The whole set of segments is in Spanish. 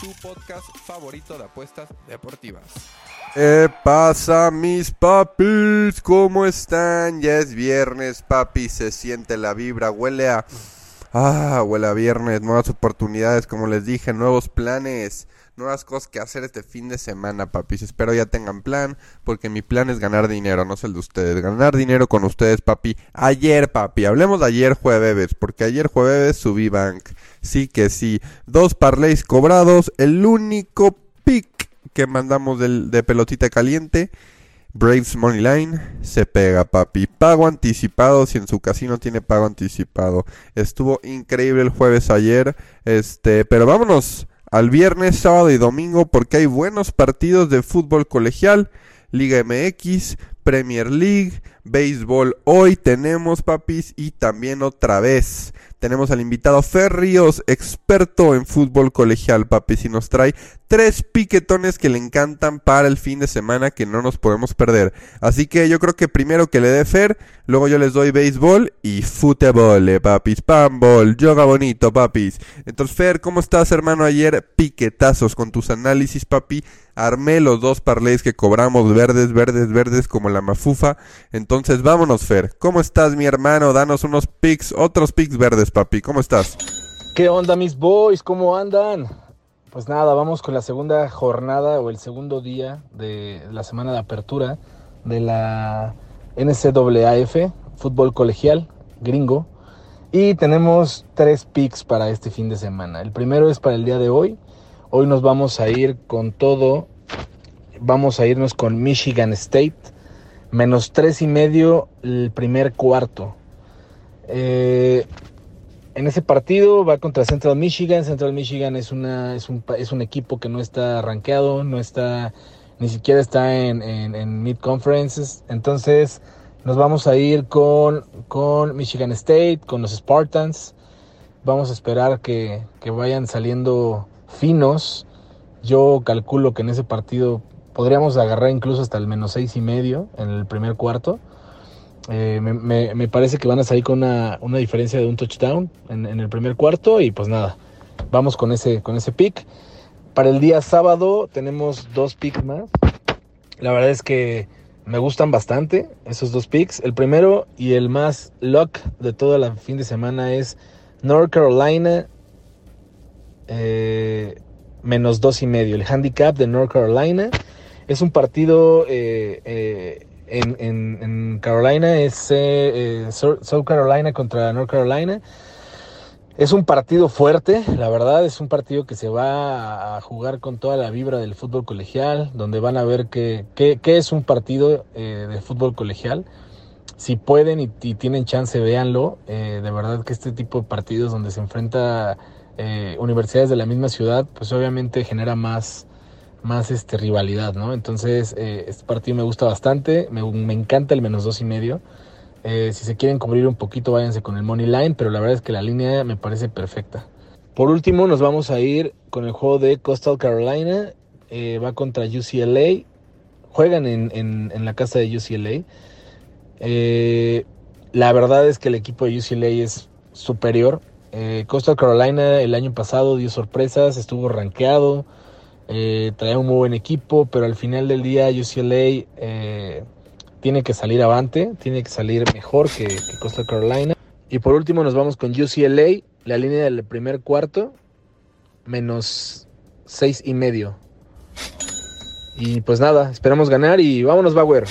tu podcast favorito de apuestas deportivas. ¿Qué pasa mis papis? ¿Cómo están? Ya es viernes, papi, se siente la vibra, huele a... Ah, huele a viernes, nuevas oportunidades, como les dije, nuevos planes, nuevas cosas que hacer este fin de semana, papis. Espero ya tengan plan, porque mi plan es ganar dinero, no es el de ustedes. Ganar dinero con ustedes, papi. Ayer, papi, hablemos de ayer jueves, porque ayer jueves subí bank. Sí que sí. Dos parlays cobrados, el único pick que mandamos de pelotita caliente. Braves Money Line se pega, papi. Pago anticipado, si en su casino tiene pago anticipado. Estuvo increíble el jueves ayer. Este, pero vámonos al viernes, sábado y domingo porque hay buenos partidos de fútbol colegial, Liga MX, Premier League, béisbol. Hoy tenemos, papis, y también otra vez tenemos al invitado Fer Ríos, experto en fútbol colegial, papis, y nos trae tres piquetones que le encantan para el fin de semana que no nos podemos perder. Así que yo creo que primero que le dé Fer, luego yo les doy béisbol y fútbol, eh, papis, pambol, yoga bonito, papis. Entonces, Fer, ¿cómo estás, hermano? Ayer piquetazos con tus análisis, papi. Armé los dos parlays que cobramos verdes, verdes, verdes como la mafufa. Entonces, vámonos, Fer. ¿Cómo estás, mi hermano? Danos unos picks, otros picks verdes, papi. ¿Cómo estás? ¿Qué onda, mis boys? ¿Cómo andan? Pues nada, vamos con la segunda jornada o el segundo día de la semana de apertura de la NCAAF, fútbol colegial gringo. Y tenemos tres picks para este fin de semana. El primero es para el día de hoy. Hoy nos vamos a ir con todo. Vamos a irnos con Michigan State. Menos tres y medio el primer cuarto. Eh, en ese partido va contra Central Michigan. Central Michigan es, una, es, un, es un equipo que no está rankeado, no está, ni siquiera está en, en, en Mid Conferences. Entonces nos vamos a ir con, con Michigan State, con los Spartans. Vamos a esperar que, que vayan saliendo finos. Yo calculo que en ese partido podríamos agarrar incluso hasta el menos seis y medio en el primer cuarto. Eh, me, me, parece que van a salir con una, diferencia de un touchdown en, el primer cuarto y pues nada, vamos con ese, con ese pick. Para el día sábado tenemos dos picks más. La verdad es que me gustan bastante esos dos picks. El primero y el más lock de todo el fin de semana es North Carolina eh, menos dos y medio. El handicap de North Carolina es un partido eh, en, Carolina, es eh, South Carolina contra North Carolina. Es un partido fuerte, la verdad, es un partido que se va a jugar con toda la vibra del fútbol colegial, donde van a ver qué que, que, es un partido eh, de fútbol colegial. Si pueden y, tienen chance, véanlo. Eh, de verdad que este tipo de partidos donde se enfrenta eh, universidades de la misma ciudad, pues obviamente genera más, más este, rivalidad, ¿no? Entonces, eh, este partido me gusta bastante, me, me encanta el menos dos y medio. Eh, si se quieren cubrir un poquito, váyanse con el money line, pero la verdad es que la línea me parece perfecta. Por último, nos vamos a ir con el juego de Coastal Carolina. Eh, va contra UCLA. Juegan en, en, en, la casa de UCLA. La verdad es que el equipo de UCLA es superior. Coastal Carolina el año pasado dio sorpresas, estuvo rankeado, traía un muy buen equipo, pero al final del día UCLA tiene que salir avante, tiene que salir mejor que, que, Costa Carolina. Y por último nos vamos con UCLA, la línea del primer cuarto, menos seis y medio. Y pues nada, esperamos ganar y vámonos Bauer.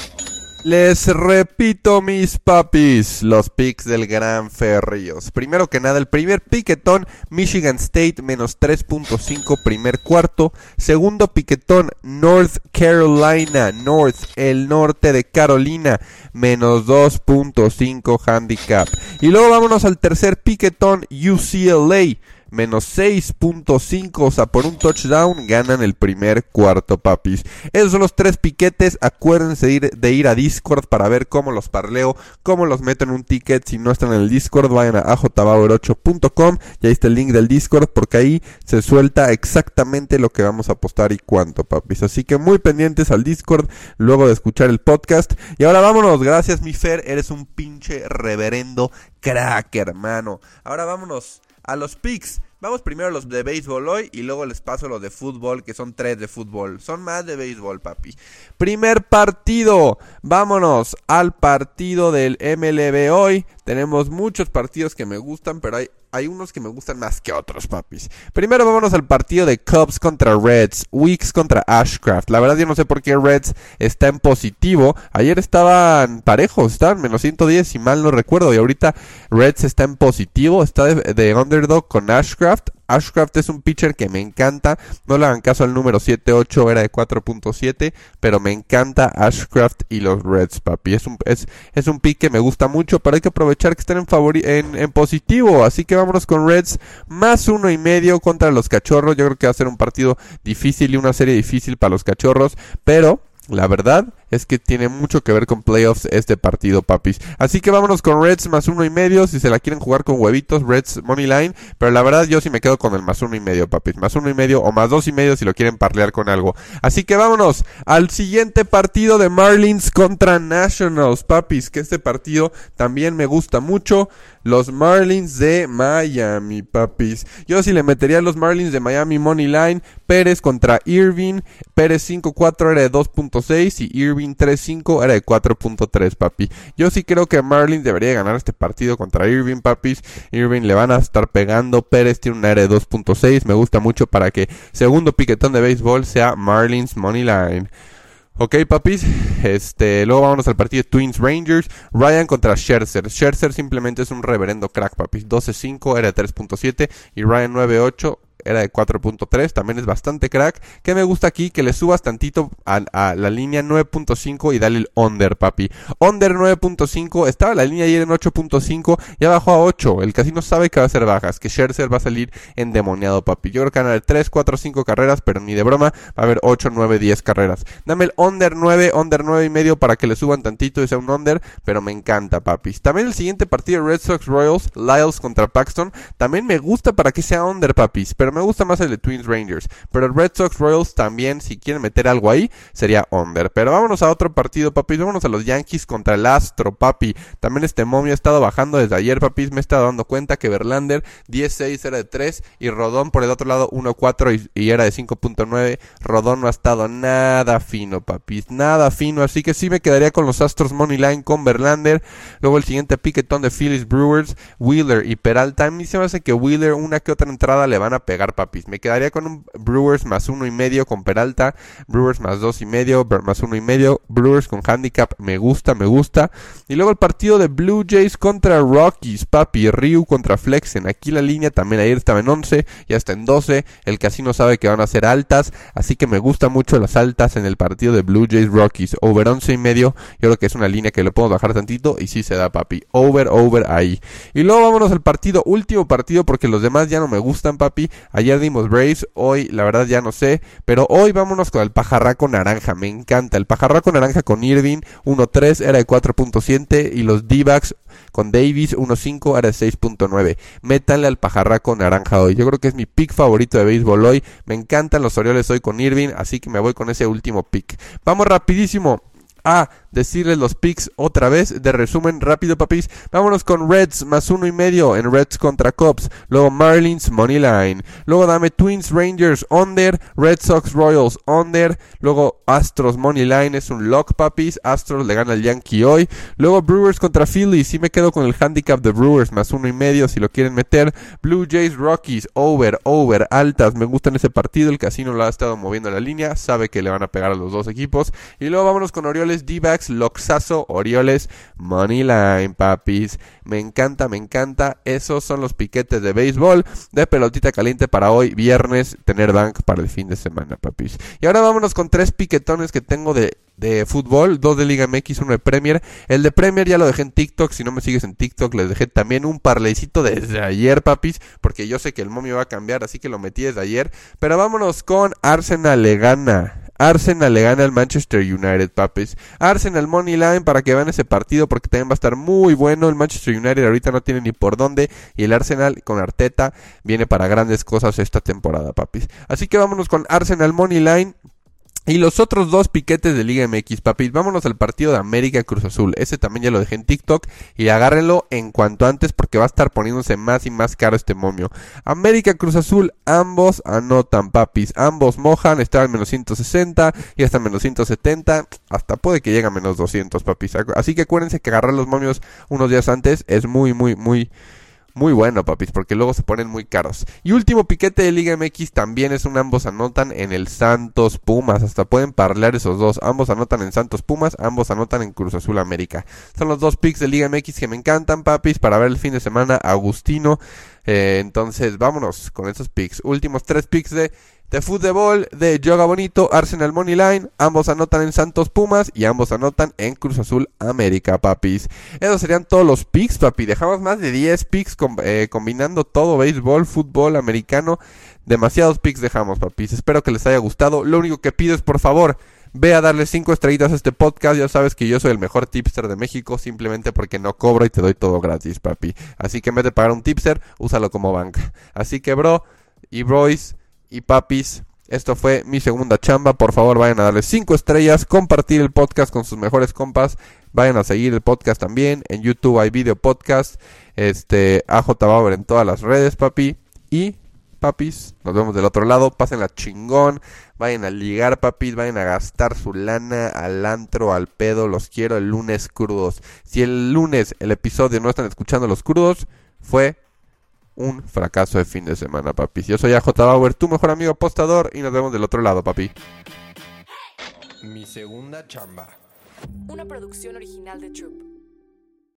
Les repito, mis papis, los picks del Gran Ferríos. Primero que nada, el primer piquetón, Michigan State menos 3.5 primer cuarto. Segundo piquetón, North Carolina, North, el norte de Carolina, menos 2.5 handicap. Y luego vámonos al tercer piquetón, UCLA menos 6.5, o sea, por un touchdown ganan el primer cuarto, papis. Esos son los tres piquetes. Acuérdense de ir, a Discord para ver cómo los parleo, cómo los meto en un ticket. Si no están en el Discord, vayan a ajbauer8.com y ahí está el link del Discord porque ahí se suelta exactamente lo que vamos a apostar y cuánto, papis. Así que muy pendientes al Discord luego de escuchar el podcast. Y ahora vámonos. Gracias, mi Fer. Eres un pinche reverendo crack, hermano. Ahora vámonos a los picks. Vamos primero los de béisbol hoy y luego les paso los de fútbol, que son tres de fútbol. Son más de béisbol, papi. Primer partido. Vámonos al partido del MLB hoy. Tenemos muchos partidos que me gustan, pero hay, hay unos que me gustan más que otros, papis. Primero vámonos al partido de Cubs contra Reds, Weeks contra Ashcraft. La verdad yo no sé por qué Reds está en positivo. Ayer estaban parejos, estaban menos 110 si mal no recuerdo. Y ahorita Reds está en positivo, está de, de underdog con Ashcraft. Ashcraft es un pitcher que me encanta. No le hagan caso al número 7-8, era de 4.7. Pero me encanta Ashcraft y los Reds, papi. Es un, es, es un pick que me gusta mucho. Pero hay que aprovechar que están en, favori en, en positivo. Así que vámonos con Reds. Más uno y medio contra los cachorros. Yo creo que va a ser un partido difícil y una serie difícil para los cachorros. Pero la verdad es que tiene mucho que ver con playoffs este partido, papis. Así que vámonos con Reds más uno y medio. Si se la quieren jugar con huevitos, Reds Money Line. Pero la verdad, yo sí me quedo con el más uno y medio, papis. Más uno y medio o más dos y medio si lo quieren parlear con algo. Así que vámonos al siguiente partido de Marlins contra Nationals, papis. Que este partido también me gusta mucho. Los Marlins de Miami, papis. Yo sí le metería a los Marlins de Miami Money Line. Pérez contra Irving. Pérez 5-4 era de 2.6 y Irving 3-5 era de 4.3, papi. Yo sí creo que Marlins debería ganar este partido contra Irving, papis. Irving le van a estar pegando. Pérez tiene una era de 2.6. Me gusta mucho para que segundo piquetón de béisbol sea Marlins Money Line. Ok, papis. Este, luego vámonos al partido de Twins Rangers. Ryan contra Scherzer. Scherzer simplemente es un reverendo crack, papis. 12-5 era de 3.7 y Ryan 9-8 era de 4.3, también es bastante crack. Que me gusta aquí que le subas tantito a, la línea 9.5 y dale el under, papi. Under 9.5, estaba la línea ayer en 8.5, ya bajó a 8. El casino sabe que va a ser bajas, que Scherzer va a salir endemoniado, papi. Yo creo que van a haber 3, 4, 5 carreras, pero ni de broma, va a haber 8, 9, 10 carreras. Dame el under 9, under 9 y medio para que le suban tantito y sea un under, pero me encanta, papis. También el siguiente partido Red Sox Royals, Lyles contra Paxton, también me gusta para que sea under, papis, me gusta más el de Twins Rangers. Pero el Red Sox Royals también, si quieren meter algo ahí, sería under. Pero vámonos a otro partido, papi. Vámonos a los Yankees contra el Astro, papi. También este momio ha estado bajando desde ayer, papi. Me he estado dando cuenta que Verlander 10-6 era de 3 y Rodón por el otro lado 1-4 y, y, era de 5.9. Rodón no ha estado nada fino, papi. Nada fino. Así que sí me quedaría con los Astros Money Line con Verlander. Luego el siguiente piquetón de Phillies Brewers, Wheeler y Peralta. A mí se me hace que Wheeler una que otra entrada le van a pegar, Me quedaría con un Brewers más uno y medio con Peralta, Brewers más dos y medio, más uno y medio, Brewers con handicap, me gusta, me gusta. Y luego el partido de Blue Jays contra Rockies, papi, Ryu contra Flexen. Aquí la línea también ayer estaba en 11, ya está en 12. El casino sabe que van a ser altas, así que me gusta mucho las altas en el partido de Blue Jays Rockies. Over 11 y medio, yo creo que es una línea que le podemos bajar tantito y sí se da, papi. Over, over ahí. Y luego vámonos al partido, último partido, porque los demás ya no me gustan, papi. Ayer dimos Braves, hoy la verdad ya no sé, pero hoy vámonos con el pajarraco naranja, me encanta. El pajarraco naranja con Irving 1.3 era de 4.7 y los D-backs con Davis 1.5 era de 6.9. Métanle al pajarraco naranja hoy. Yo creo que es mi pick favorito de béisbol hoy. Me encantan los Orioles hoy con Irving, así que me voy con ese último pick. Vamos rapidísimo a decirles los picks otra vez. De resumen rápido papis. Vámonos con Reds más uno y medio en Reds contra Cubs. Luego Marlins Money Line. Luego dame Twins Rangers under. Red Sox Royals under. Luego Astros Money Line. Es un lock papis. Astros le gana al Yankee hoy. Luego Brewers contra Phillies. Si me quedo con el handicap de Brewers más uno y medio si lo quieren meter. Blue Jays Rockies over over altas. Me gustan ese partido. El casino lo ha estado moviendo la línea. Sabe que le van a pegar a los dos equipos. Y luego vámonos con Orioles D-backs Loxazo, Orioles, Moneyline, papis. Me encanta, me encanta. Esos son los piquetes de béisbol, de pelotita caliente para hoy, viernes, tener bank para el fin de semana, papis. Y ahora vámonos con tres piquetones que tengo de de fútbol, dos de Liga MX, uno de Premier. El de Premier ya lo dejé en TikTok, si no me sigues en TikTok les dejé también un parleycito desde ayer, papis, porque yo sé que el momio va a cambiar, así que lo metí desde ayer. Pero vámonos con Arsenal le gana. Arsenal le gana al Manchester United, papis. Arsenal Money Line para que vean ese partido porque también va a estar muy bueno. El Manchester United ahorita no tiene ni por dónde. Y el Arsenal con Arteta viene para grandes cosas esta temporada, papis. Así que vámonos con Arsenal Money Line. Y los otros dos piquetes de Liga MX, papis. Vámonos al partido de América Cruz Azul. Ese también ya lo dejé en TikTok. Y agárrenlo en cuanto antes porque va a estar poniéndose más y más caro este momio. América Cruz Azul, ambos anotan, papis. Ambos mojan. Está al menos 160 y hasta menos 170. Hasta puede que llegue a menos 200, papis. Así que acuérdense que agarrar los momios unos días antes es muy, muy, muy muy bueno, papis, porque luego se ponen muy caros. Y último piquete de Liga MX también es un ambos anotan en el Santos Pumas. Hasta pueden parlear esos dos. Ambos anotan en Santos Pumas, ambos anotan en Cruz Azul América. Son los dos picks de Liga MX que me encantan, papis, para ver el fin de semana. Agustino. Eh, entonces, vámonos con esos picks. Últimos tres picks de de fútbol de Yoga Bonito, Arsenal Money Line, ambos anotan en Santos Pumas y ambos anotan en Cruz Azul América, papis. Esos serían todos los picks, papi. Dejamos más de 10 picks eh, combinando todo, béisbol, fútbol, americano. Demasiados picks dejamos, papis. Espero que les haya gustado. Lo único que pido es, por favor, ve a darle 5 estrellitas a este podcast. Ya sabes que yo soy el mejor tipster de México simplemente porque no cobro y te doy todo gratis, papi. Así que en vez de pagar un tipster, úsalo como banca. Así que, bro y bros y papis. Esto fue mi segunda chamba. Por favor, vayan a darle 5 estrellas, compartir el podcast con sus mejores compas. Vayan a seguir el podcast también. En YouTube hay video podcast. Este, AJ Bauer en todas las redes, papi. Y, papis, nos vemos del otro lado. Pasen la chingón. Vayan a ligar, papis. Vayan a gastar su lana al antro, al pedo. Los quiero el lunes crudos. Si el lunes el episodio no están escuchando los crudos, fue un fracaso de fin de semana, papi. Yo soy AJ Bauer, tu mejor amigo apostador, y nos vemos del otro lado, papi. Mi segunda chamba. Una producción original de Troop.